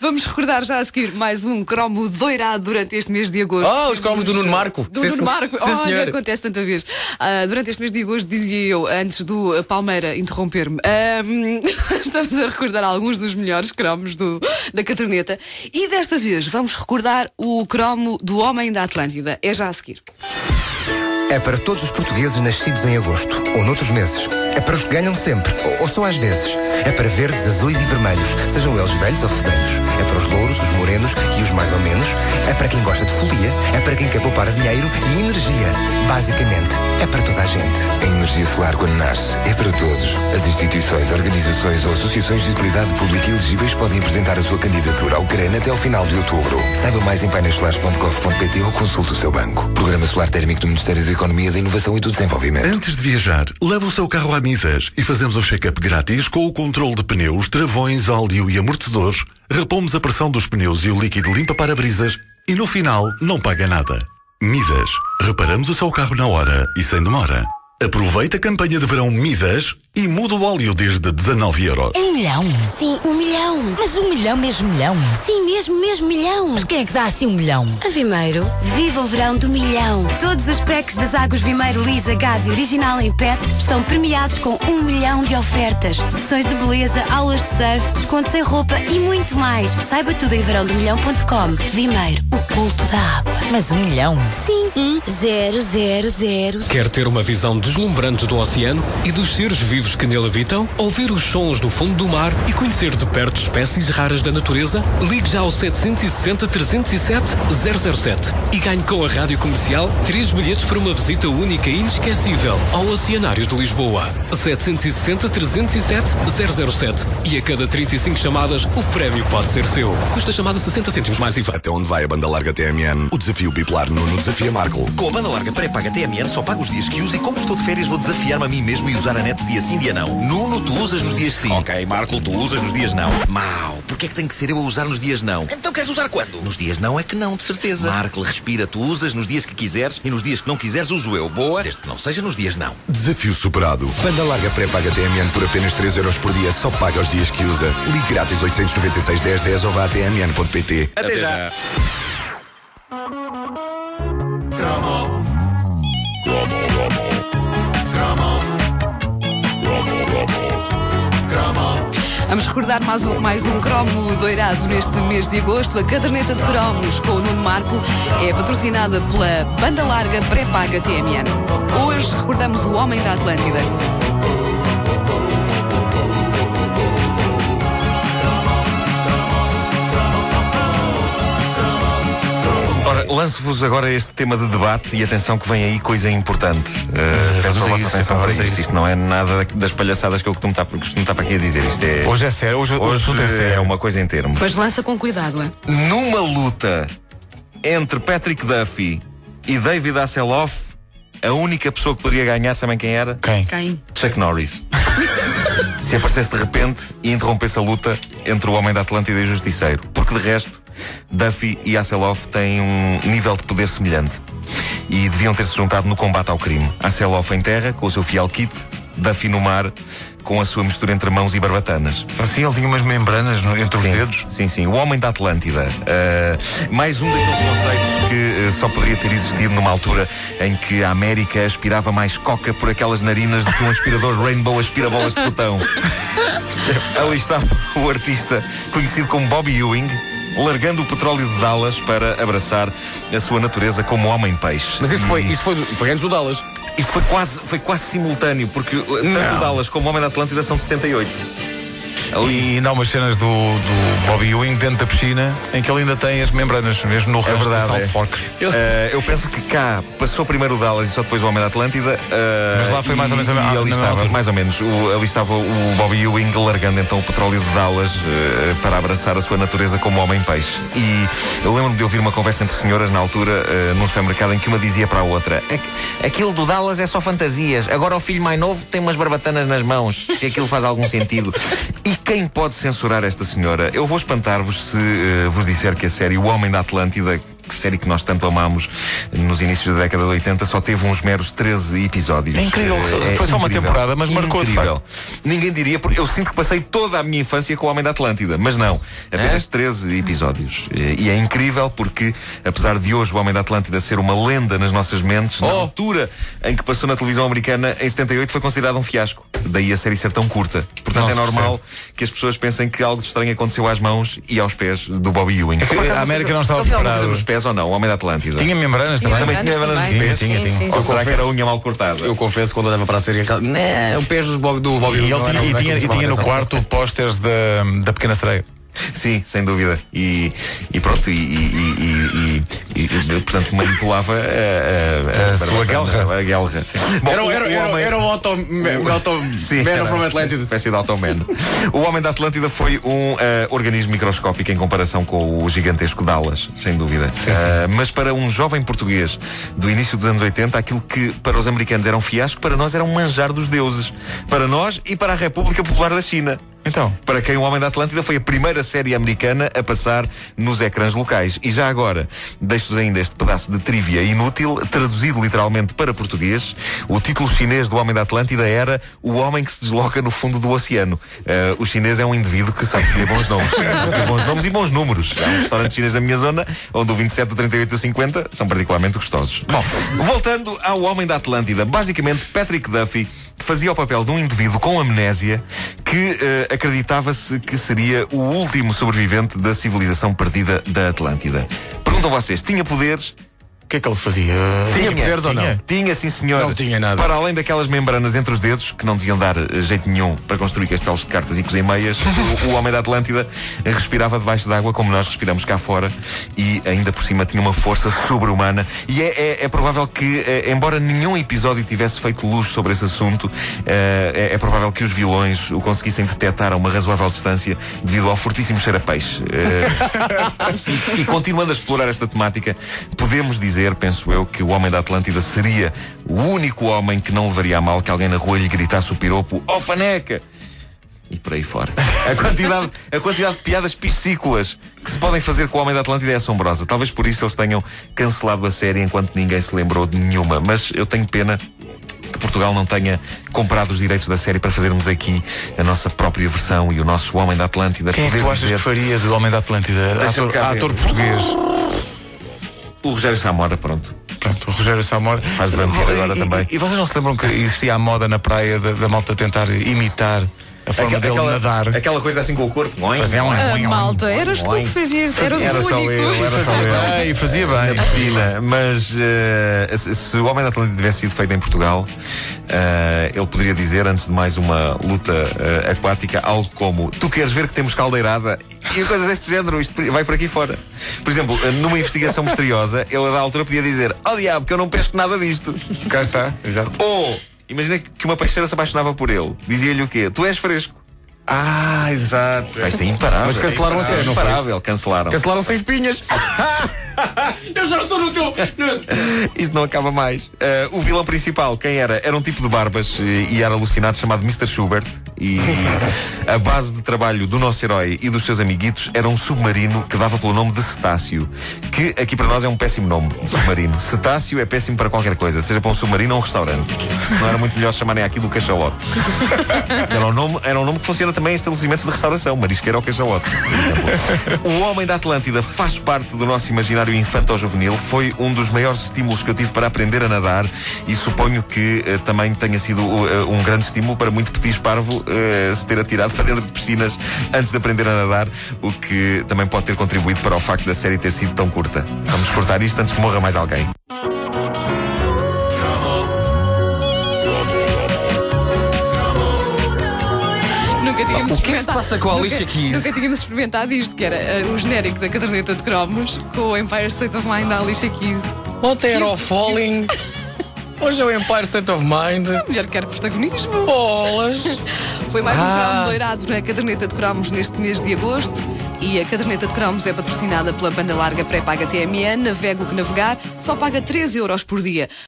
Vamos recordar já a seguir mais um cromo doirado durante este mês de agosto. Oh, os cromos do Nuno Marco. Do Sim, Nuno. Marco. Sim, Olha, acontece tanta vez. Ah, durante este mês de agosto, dizia eu, antes do ah, Palmeira interromper-me, ahm, estamos a recordar alguns dos melhores cromos do, da caderneta. E desta vez vamos recordar o cromo do Homem da Atlântida. É já a seguir. É para todos os portugueses nascidos em agosto ou noutros meses. É para os que ganham sempre ou, ou só às vezes. É para verdes, azuis e vermelhos, sejam eles velhos ou fedanhos. É para os louros, os morenos e os mais ou menos. É para quem gosta de folia. É para quem quer poupar dinheiro e energia. Basicamente, é para toda a gente. A energia solar, quando nasce, é para todos. As instituições, organizações ou associações de utilidade pública elegíveis podem apresentar a sua candidatura ao CREN até ao final de outubro. Saiba mais em painéissolares.gov.pt ou consulte o seu banco. Programa Solar Térmico do Ministério da Economia, da Inovação e do Desenvolvimento. Antes de viajar, leva o seu carro à Midas e fazemos o check-up grátis com o controle de pneus, travões, óleo e amortecedores, repomos a pressão dos pneus e o líquido limpa para-brisas e no final não paga nada. Midas, reparamos o seu carro na hora e sem demora. Aproveita a campanha de verão Midas e muda o óleo desde 19 euros. Um milhão? Sim, um milhão. Mas um milhão mesmo milhão? Sim, mesmo, mesmo milhão. Mas quem é que dá assim um milhão? A Vimeiro, viva o verão do milhão. Todos os packs das águas Vimeiro Lisa, Gás e Original em PET estão premiados com um milhão de ofertas. Sessões de beleza, aulas de surf, descontos em roupa e muito mais. Saiba tudo em verãodomilhão.com. Vimeiro, o culto da água. Mas um milhão? Sim, um zero, zero, zero. Quer ter uma visão deslumbrante do oceano e dos seres vivos que nele habitam? Ouvir os sons do fundo do mar e conhecer de perto espécies raras da natureza? Ligue já ao 760 307 007 e ganhe com a rádio comercial três bilhetes para uma visita única e inesquecível ao Oceanário de Lisboa. 760 307 007 e a cada 35 chamadas o prémio pode ser seu. Custa a chamada 60 cêntimos mais IVA. Até onde vai a banda larga TMN? O desafio bipolar Nuno desafia Marco. Com a banda larga pré-paga TMN só pago os dias que uso e como estou de férias vou desafiar-me a mim mesmo e usar a net dia sim, dia não. Nuno, tu usas nos dias sim. Ok, Marco, tu usas nos dias não. Mau, porquê é que tem que ser eu a usar nos dias não? Então queres usar quando? Nos dias não é que não, de certeza. Marco, respira, tu usas nos dias que quiseres e nos dias que não quiseres uso eu. Boa? Desde que não seja nos dias não. Desafio superado. Banda larga pré-paga TMN por apenas 3 euros por dia. Só paga os dias que usa. Ligue grátis 896 10 10 ou vá a tmn.pt. Até, já. Vamos recordar mais um, mais um cromo doirado neste mês de agosto. A caderneta de cromos com o Nuno Marco é patrocinada pela banda larga pré-paga TMN. Hoje recordamos o Homem da Atlântida. Lanço-vos agora este tema de debate e atenção que vem aí coisa importante. Uh, peço a vossa isso, atenção para isto. Isto não é nada das palhaçadas que eu costumo estar, costumo estar para aqui a dizer. Isto é. Hoje é sério, hoje, Hoje tudo é sério. é uma coisa em termos. Mas lança com cuidado, é? Numa luta entre Patrick Duffy e David Hasselhoff, a única pessoa que poderia ganhar, sabem quem era? Quem? Quem? Chuck Norris. Se aparecesse de repente e interrompesse a luta entre o Homem da Atlântida e o Justiceiro. Porque de resto, Duffy e Hasselhoff têm um nível de poder semelhante. E deviam ter-se juntado no combate ao crime. Hasselhoff em terra, com o seu fiel kit, Duffy no mar, com a sua mistura entre mãos e barbatanas. Assim ele tinha umas membranas no- entre Sim, os dedos. Sim, sim. O Homem da Atlântida. Uh, mais um daqueles conceitos que uh, só poderia ter existido numa altura em que a América aspirava mais coca por aquelas narinas do que um aspirador Rainbow aspira bolas de botão. Ali estava o artista conhecido como Bobby Ewing. Largando o petróleo de Dallas para abraçar a sua natureza como homem-peixe. Mas isso foi, isso foi, foi antes do Dallas. Isto foi quase, foi quase simultâneo, porque uh, tanto Não. Dallas como o Homem da Atlântida são de 78. Ali. E não umas cenas do, do Bobby Ewing dentro da piscina em que ele ainda tem as membranas, mesmo no É resto verdade. é. Fork. Eh, eu penso que cá passou primeiro o Dallas e só depois o Homem da Atlântida. eh, Mas lá foi mais ou menos a- ali estava, mais ou menos. O, ali estava o Bobby Ewing largando então o petróleo de Dallas eh, para abraçar a sua natureza como homem-peixe. E eu lembro-me de ouvir uma conversa entre senhoras na altura, eh, num supermercado, em que uma dizia para a outra: "Aqu- Aquilo do Dallas é só fantasias. Agora o filho mais novo tem umas barbatanas nas mãos. Se aquilo faz algum sentido. E quem pode censurar esta senhora? Eu vou espantar-vos se eh, vos disser que a série O Homem da Atlântida série que nós tanto amámos nos inícios da década de 80, só teve uns meros 13 episódios. É incrível. Eh, Foi só uma incrível. temporada, mas marcou, de Incrível. Ninguém diria, porque eu sinto que passei toda a minha infância com o Homem da Atlântida, mas não. Apenas 13 episódios. E é incrível porque, apesar de hoje o Homem da Atlântida ser uma lenda nas nossas mentes, na altura em que passou na televisão americana, em 78, foi considerado um fiasco. Daí a série ser tão curta. Portanto, Nossa, é normal que as pessoas pensem que algo estranho aconteceu às mãos e aos pés do Bobby Ewing. que a América não estava preparada. Pés ou não, o Homem da Atlântida? Tinha membranas também? Também tinha membranas nos pés? Sim, sim, sim, Ou será que era a unha mal cortada? Eu confesso quando olhava para a série, né, o pés do Bob, do Bob E ele tinha, e tinha, tinha no quarto pósteres da, da Pequena Sereia. Sim, sem dúvida. E, e pronto, e, e- e- e- e, portanto manipulava a, a, A sua. A sim. Bom, Era, o- era, o era, homem- era o Auto, o auto Sim, Man era from Atlantis. Uma espécie de Automan. O Homem da Atlântida foi um eh, organismo microscópico em comparação com o gigantesco Dallas, sem dúvida. Eh, mas para um jovem português do início dos anos 80, aquilo que para os americanos era um fiasco, para nós era um manjar dos deuses. Para nós e para a República Popular da China. Então. Para quem o Homem da Atlântida foi a primeira série americana a passar nos ecrãs locais. E já agora, deixo-vos ainda este pedaço de trivia inútil, traduzido literalmente para português. O título chinês do Homem da Atlântida era O Homem que se desloca no fundo do oceano. Eh, o chinês é um indivíduo que sabe ter bons nomes. Bons nomes e bons números. Há um restaurante chinês na minha zona, onde o 27, o 38 e o 50 são particularmente gostosos. Bom, voltando ao Homem da Atlântida. Basicamente, Patrick Duffy fazia o papel de um indivíduo com amnésia que eh, acreditava-se que seria o último sobrevivente da civilização perdida da Atlântida. Perguntam vocês, tinha poderes? O que é que ele fazia? Tinha poderes ou não? Tinha, sim senhor. Não tinha nada. Para além daquelas membranas entre os dedos, que não deviam dar eh, jeito nenhum para construir castelos de cartas e cozer meias, o, o homem da Atlântida respirava debaixo d'água como nós respiramos cá fora e ainda por cima tinha uma força sobre-humana. E é, é- é provável que, eh, embora nenhum episódio tivesse feito luz sobre esse assunto, eh, é, é provável que os vilões o conseguissem detectar a uma razoável distância devido ao fortíssimo cheiro a peixe. E, e continuando a explorar esta temática, podemos dizer, penso eu, que o homem da Atlântida seria o único homem que não levaria a mal que alguém na rua lhe gritasse o piropo Oh faneca! E por aí fora. A quantidade, a quantidade de piadas piscícolas que se podem fazer com o Homem da Atlântida é assombrosa. Talvez por isso eles tenham cancelado a série enquanto ninguém se lembrou de nenhuma. Mas eu tenho pena que Portugal não tenha comprado os direitos da série para fazermos aqui a nossa própria versão e o nosso Homem da Atlântida. Quem é que tu achas dizer- que faria do Homem da Atlântida? Ator, ator português. O Rogério Samora, pronto. Pronto, o Rogério Samora. Faz vampiro agora E- e- também. E, vocês não se lembram que existia a moda na praia da, da malta tentar imitar a forma dele nadar? aquela coisa assim com o corpo. Fazia um- Ah, malta, eras tu que fazias, eras Era o só único. eu, era só eu. E fazia bem. Na piscina. Mas eh, se, se o Homem da Atlântida tivesse sido feito em Portugal, eh, ele poderia dizer, antes de mais uma luta eh, aquática, algo como: Tu queres ver que temos caldeirada? E coisas deste género, isto vai por aqui fora. Por exemplo, numa investigação misteriosa, ele a da altura podia dizer: Oh diabo, que eu não pesco nada disto. Cá está, exato. Ou, imagina que uma peixeira se apaixonava por ele. Dizia-lhe o quê? Tu és fresco. Ah, exato. Isto é imparável. Mas cancelaram a série, não foi? Imparável, cancelaram. Cancelaram sem espinhas. Eu já estou no teu. Isto não acaba mais. Eh, o vilão principal, quem era? Era um tipo de barbas eh, e era alucinado chamado Mr. Schubert. E a base de trabalho do nosso herói e dos seus amiguitos era um submarino que dava pelo nome de Cetáceo. Que aqui para nós é um péssimo nome de submarino. Cetáceo é péssimo para qualquer coisa, seja para um submarino ou um restaurante. Não era muito melhor chamarem aquilo o cachalote. Era um nome, era um nome que funciona também em estabelecimentos de restauração, marisqueira ou cachalote. O Homem da Atlântida faz parte do nosso imaginário infanto-juvenil, foi um dos maiores estímulos que eu tive para aprender a nadar e suponho que eh, também tenha sido eh, um grande estímulo para muito petis parvo eh, se ter atirado para dentro de piscinas antes de aprender a nadar, o que também pode ter contribuído para o facto da série ter sido tão curta. Vamos cortar isto antes que morra mais alguém. Tínhamos O que é que se passa com a Alicia Keys? Nunca tínhamos experimentado isto, que era eh, o genérico da caderneta de cromos com o Empire State of Mind da Alicia Keys. Ontem era o Falling. Hoje é o Empire State of Mind. A mulher quer protagonismo. Bolas. Foi mais um Ah. cromo doirado na caderneta de cromos neste mês de agosto. E a caderneta de cromos é patrocinada pela banda larga pré-paga TMN. Navega o que navegar, só paga 13 euros por dia.